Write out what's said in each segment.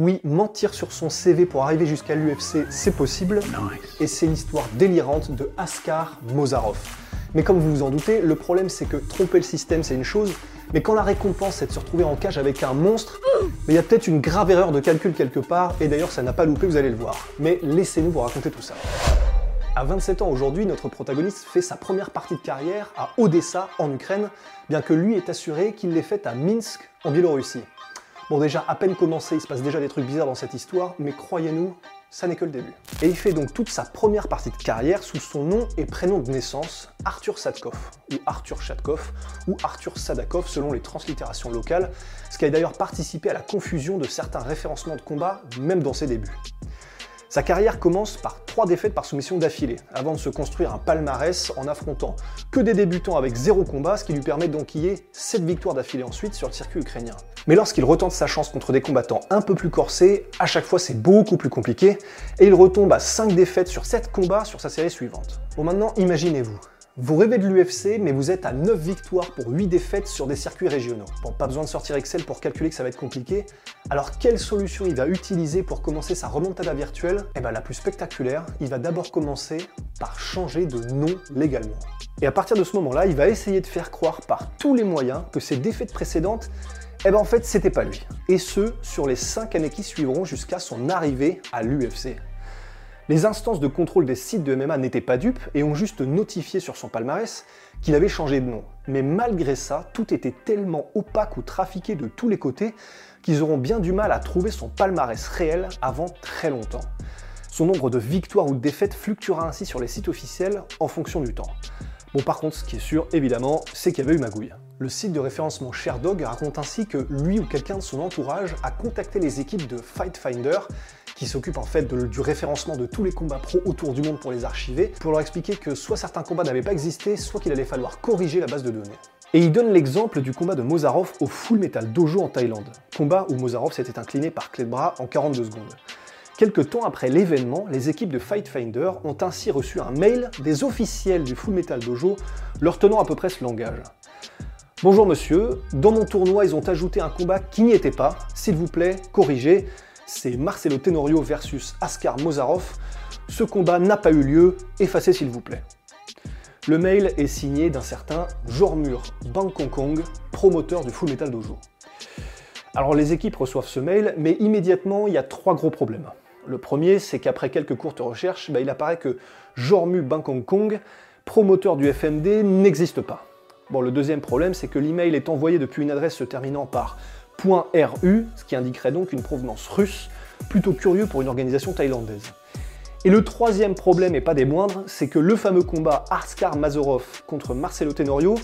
Oui, mentir sur son CV pour arriver jusqu'à l'UFC, c'est possible. Et c'est l'histoire délirante de Askar Mozarov. Mais comme vous vous en doutez, le problème c'est que tromper le système c'est une chose, mais quand la récompense c'est de se retrouver en cage avec un monstre, il y a peut-être une grave erreur de calcul quelque part, et d'ailleurs ça n'a pas loupé, vous allez le voir. Mais laissez-nous vous raconter tout ça. À 27 ans aujourd'hui, notre protagoniste fait sa première partie de carrière à Odessa, en Ukraine, bien que lui est assuré qu'il l'ait faite à Minsk, en Biélorussie. Bon déjà, à peine commencé, il se passe déjà des trucs bizarres dans cette histoire, mais croyez-nous, ça n'est que le début. Et il fait donc toute sa première partie de carrière sous son nom et prénom de naissance, Arthur Sadkov, ou Arthur Shadkov, ou Arthur Sadakov selon les translittérations locales, ce qui a d'ailleurs participé à la confusion de certains référencements de combat, même dans ses débuts. Sa carrière commence par trois défaites par soumission d'affilée, avant de se construire un palmarès en affrontant que des débutants avec zéro combat, ce qui lui permet d'enquiller 7 victoires d'affilée ensuite sur le circuit ukrainien. Mais lorsqu'il retente sa chance contre des combattants un peu plus corsés, à chaque fois c'est beaucoup plus compliqué, et il retombe à 5 défaites sur 7 combats sur sa série suivante. Bon maintenant, imaginez-vous, vous rêvez de l'UFC, mais vous êtes à 9 victoires pour 8 défaites sur des circuits régionaux. Bon, pas besoin de sortir Excel pour calculer que ça va être compliqué. Alors, quelle solution il va utiliser pour commencer sa remontada virtuelle? Eh bien, la plus spectaculaire, il va d'abord commencer par changer de nom légalement. Et à partir de ce moment-là, il va essayer de faire croire par tous les moyens que ses défaites précédentes, eh ben en fait, c'était pas lui. Et ce, sur les 5 années qui suivront jusqu'à son arrivée à l'UFC. Les instances de contrôle des sites de MMA n'étaient pas dupes et ont juste notifié sur son palmarès qu'il avait changé de nom. Mais malgré ça, tout était tellement opaque ou trafiqué de tous les côtés qu'ils auront bien du mal à trouver son palmarès réel avant très longtemps. Son nombre de victoires ou de défaites fluctuera ainsi sur les sites officiels en fonction du temps. Bon par contre, ce qui est sûr, évidemment, c'est qu'il y avait eu magouille. Le site de référencement Sherdog raconte ainsi que lui ou quelqu'un de son entourage a contacté les équipes de Fightfinder qui s'occupe en fait du référencement de tous les combats pro autour du monde pour les archiver, pour leur expliquer que soit certains combats n'avaient pas existé, soit qu'il allait falloir corriger la base de données. Et il donne l'exemple du combat de Mozarov au Full Metal Dojo en Thaïlande, combat où Mozarov s'était incliné par clé de bras en 42 secondes. Quelque temps après l'événement, les équipes de Fightfinder ont ainsi reçu un mail des officiels du Full Metal Dojo leur tenant à peu près ce langage. Bonjour monsieur, dans mon tournoi ils ont ajouté un combat qui n'y était pas, s'il vous plaît, corrigez, c'est Marcelo Tenorio versus Askar Mozarov. Ce combat n'a pas eu lieu, effacez s'il vous plaît. Le mail est signé d'un certain Jormur Bangkokong, promoteur du Full Metal Dojo. Alors les équipes reçoivent ce mail, mais immédiatement il y a trois gros problèmes. Le premier, c'est qu'après quelques courtes recherches, bah, il apparaît que Jormu Bangkokong, promoteur du FMD, n'existe pas. Bon, le deuxième problème, c'est que l'email est envoyé depuis une adresse se terminant par .ru, ce qui indiquerait donc une provenance russe, plutôt curieux pour une organisation thaïlandaise. Et le troisième problème, et pas des moindres, c'est que le fameux combat Arskar Mazorov contre Marcelo Tenorio,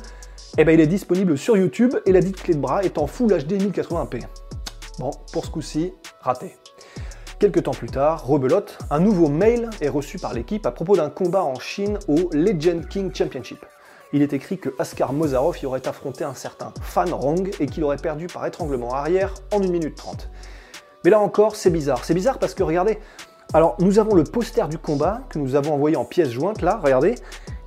eh ben, il est disponible sur YouTube et la dite clé de bras est en Full HD 1080p. Bon, pour ce coup-ci, raté. Quelques temps plus tard, rebelote, un nouveau mail est reçu par l'équipe à propos d'un combat en Chine au Legend King Championship il est écrit que Askar Mozarov y aurait affronté un certain Fan Rong et qu'il aurait perdu par étranglement arrière en 1 minute 30. Mais là encore, c'est bizarre. C'est bizarre parce que regardez, alors nous avons le poster du combat que nous avons envoyé en pièces jointes là, regardez.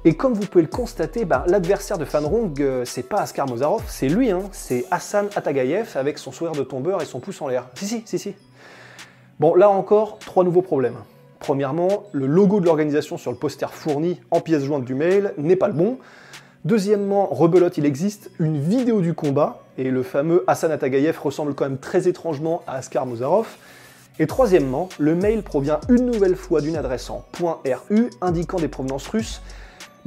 Et comme vous pouvez le constater, bah, l'adversaire de Fanrong, euh, c'est pas Askar Mozarov, c'est lui, hein, c'est Hassan Atagayev avec son sourire de tombeur et son pouce en l'air. Si, si, si, si. Bon, là encore, trois nouveaux problèmes. Premièrement, le logo de l'organisation sur le poster fourni en pièces jointes du mail n'est pas le bon. Deuxièmement, rebelote, il existe une vidéo du combat, et le fameux Hassan Atagayev ressemble quand même très étrangement à Askar Mozarov. Et troisièmement, le mail provient une nouvelle fois d'une adresse en .ru indiquant des provenances russes,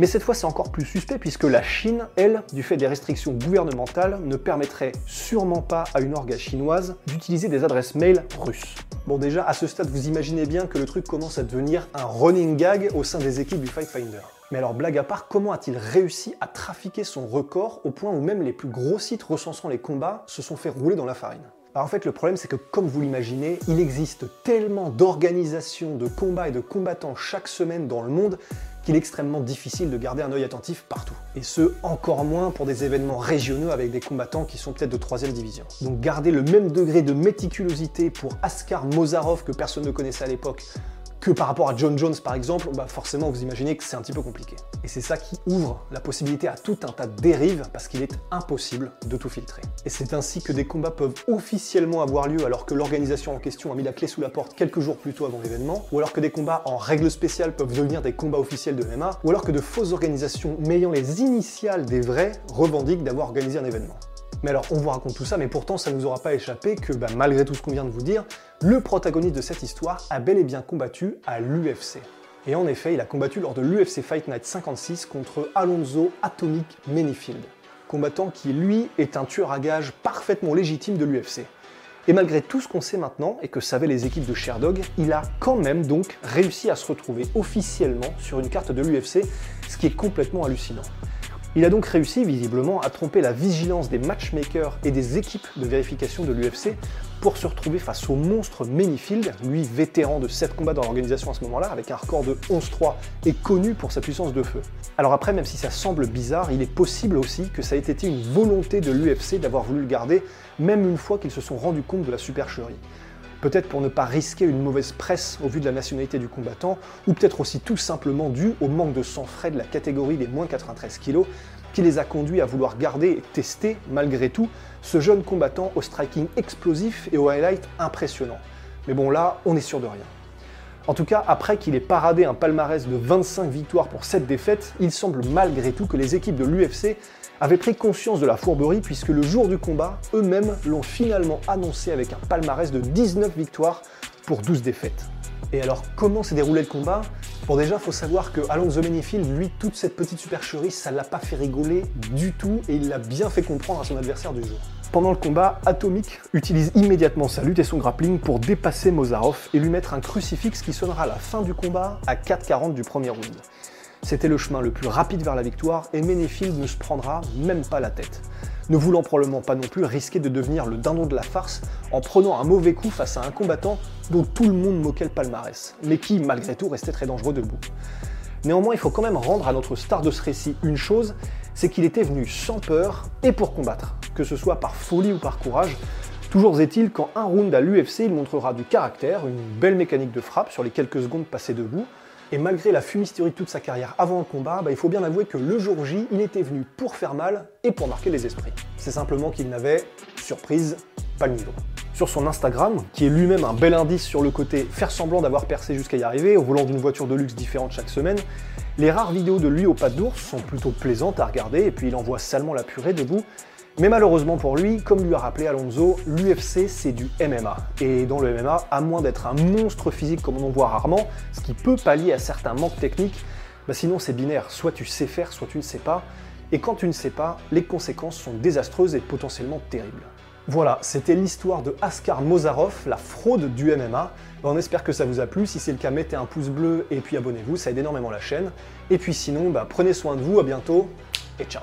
mais cette fois c'est encore plus suspect puisque la Chine, elle, du fait des restrictions gouvernementales, ne permettrait sûrement pas à une orga chinoise d'utiliser des adresses mail russes. Bon déjà, à ce stade, vous imaginez bien que le truc commence à devenir un running gag au sein des équipes du Fight Finder. Mais alors blague à part, comment a-t-il réussi à trafiquer son record au point où même les plus gros sites recensant les combats se sont fait rouler dans la farine? Alors en fait, le problème, c'est que comme vous l'imaginez, il existe tellement d'organisations de combats et de combattants chaque semaine dans le monde qu'il est extrêmement difficile de garder un œil attentif partout. Et ce, encore moins pour des événements régionaux avec des combattants qui sont peut-être de troisième division. Donc garder le même degré de méticulosité pour Askar Mozarov que personne ne connaissait à l'époque, que par rapport à John Jones par exemple, bah forcément vous imaginez que c'est un petit peu compliqué. Et c'est ça qui ouvre la possibilité à tout un tas de dérives parce qu'il est impossible de tout filtrer. Et c'est ainsi que des combats peuvent officiellement avoir lieu alors que l'organisation en question a mis la clé sous la porte quelques jours plus tôt avant l'événement, ou alors que des combats en règle spéciale peuvent devenir des combats officiels de MMA, ou alors que de fausses organisations m'ayant les initiales des vrais revendiquent d'avoir organisé un événement. Mais alors, on vous raconte tout ça, mais pourtant, ça ne nous aura pas échappé que, bah, malgré tout ce qu'on vient de vous dire, le protagoniste de cette histoire a bel et bien combattu à l'UFC. Et en effet, il a combattu lors de l'UFC Fight Night 56 contre Alonso Atomic Manyfield, combattant qui, lui, est un tueur à gages parfaitement légitime de l'UFC. Et malgré tout ce qu'on sait maintenant et que savaient les équipes de Sherdog, il a quand même donc réussi à se retrouver officiellement sur une carte de l'UFC, ce qui est complètement hallucinant. Il a donc réussi visiblement à tromper la vigilance des matchmakers et des équipes de vérification de l'UFC pour se retrouver face au monstre Manyfield, lui vétéran de 7 combats dans l'organisation à ce moment-là, avec un record de 11-3 et connu pour sa puissance de feu. Alors après, même si ça semble bizarre, il est possible aussi que ça ait été une volonté de l'UFC d'avoir voulu le garder, même une fois qu'ils se sont rendus compte de la supercherie. Peut-être pour ne pas risquer une mauvaise presse au vu de la nationalité du combattant, ou peut-être aussi tout simplement dû au manque de sang frais de la catégorie des moins 93 kg, qui les a conduits à vouloir garder et tester, malgré tout, ce jeune combattant au striking explosif et au highlight impressionnant. Mais bon là, on est sûr de rien. En tout cas, après qu'il ait paradé un palmarès de 25 victoires pour 7 défaites, il semble malgré tout que les équipes de l'UFC avaient pris conscience de la fourberie puisque le jour du combat, eux-mêmes l'ont finalement annoncé avec un palmarès de 19 victoires pour 12 défaites. Et alors, comment s'est déroulé le combat? Bon, déjà, faut savoir que Alonso Manyfield, lui, toute cette petite supercherie, ça l'a pas fait rigoler du tout et il l'a bien fait comprendre à son adversaire du jour. Pendant le combat, Atomic utilise immédiatement sa lutte et son grappling pour dépasser Mozarov et lui mettre un crucifix qui sonnera la fin du combat à 4,40 du premier round. C'était le chemin le plus rapide vers la victoire et Menefield ne se prendra même pas la tête. Ne voulant probablement pas non plus risquer de devenir le dindon de la farce en prenant un mauvais coup face à un combattant dont tout le monde moquait le palmarès, mais qui malgré tout restait très dangereux debout. Néanmoins, il faut quand même rendre à notre star de ce récit une chose, c'est qu'il était venu sans peur et pour combattre, que ce soit par folie ou par courage. Toujours est-il qu'en un round à l'UFC, il montrera du caractère, une belle mécanique de frappe sur les quelques secondes passées debout, et malgré la fumisterie de toute sa carrière avant le combat, bah, il faut bien avouer que le jour J, il était venu pour faire mal et pour marquer les esprits. C'est simplement qu'il n'avait, surprise, pas le niveau. Sur son Instagram, qui est lui-même un bel indice sur le côté faire semblant d'avoir percé jusqu'à y arriver, au volant d'une voiture de luxe différente chaque semaine, les rares vidéos de lui au pas d'ours sont plutôt plaisantes à regarder et puis il envoie salement la purée debout, mais malheureusement pour lui, comme lui a rappelé Alonso, l'UFC c'est du MMA. Et dans le MMA, à moins d'être un monstre physique comme on en voit rarement, ce qui peut pallier à certains manques techniques, bah sinon c'est binaire, soit tu sais faire, soit tu ne sais pas. Et quand tu ne sais pas, les conséquences sont désastreuses et potentiellement terribles. Voilà, c'était l'histoire de Askar Mozarov, la fraude du MMA. On espère que ça vous a plu. Si c'est le cas, mettez un pouce bleu et puis abonnez-vous, ça aide énormément la chaîne. Et puis sinon, bah, prenez soin de vous, à bientôt et ciao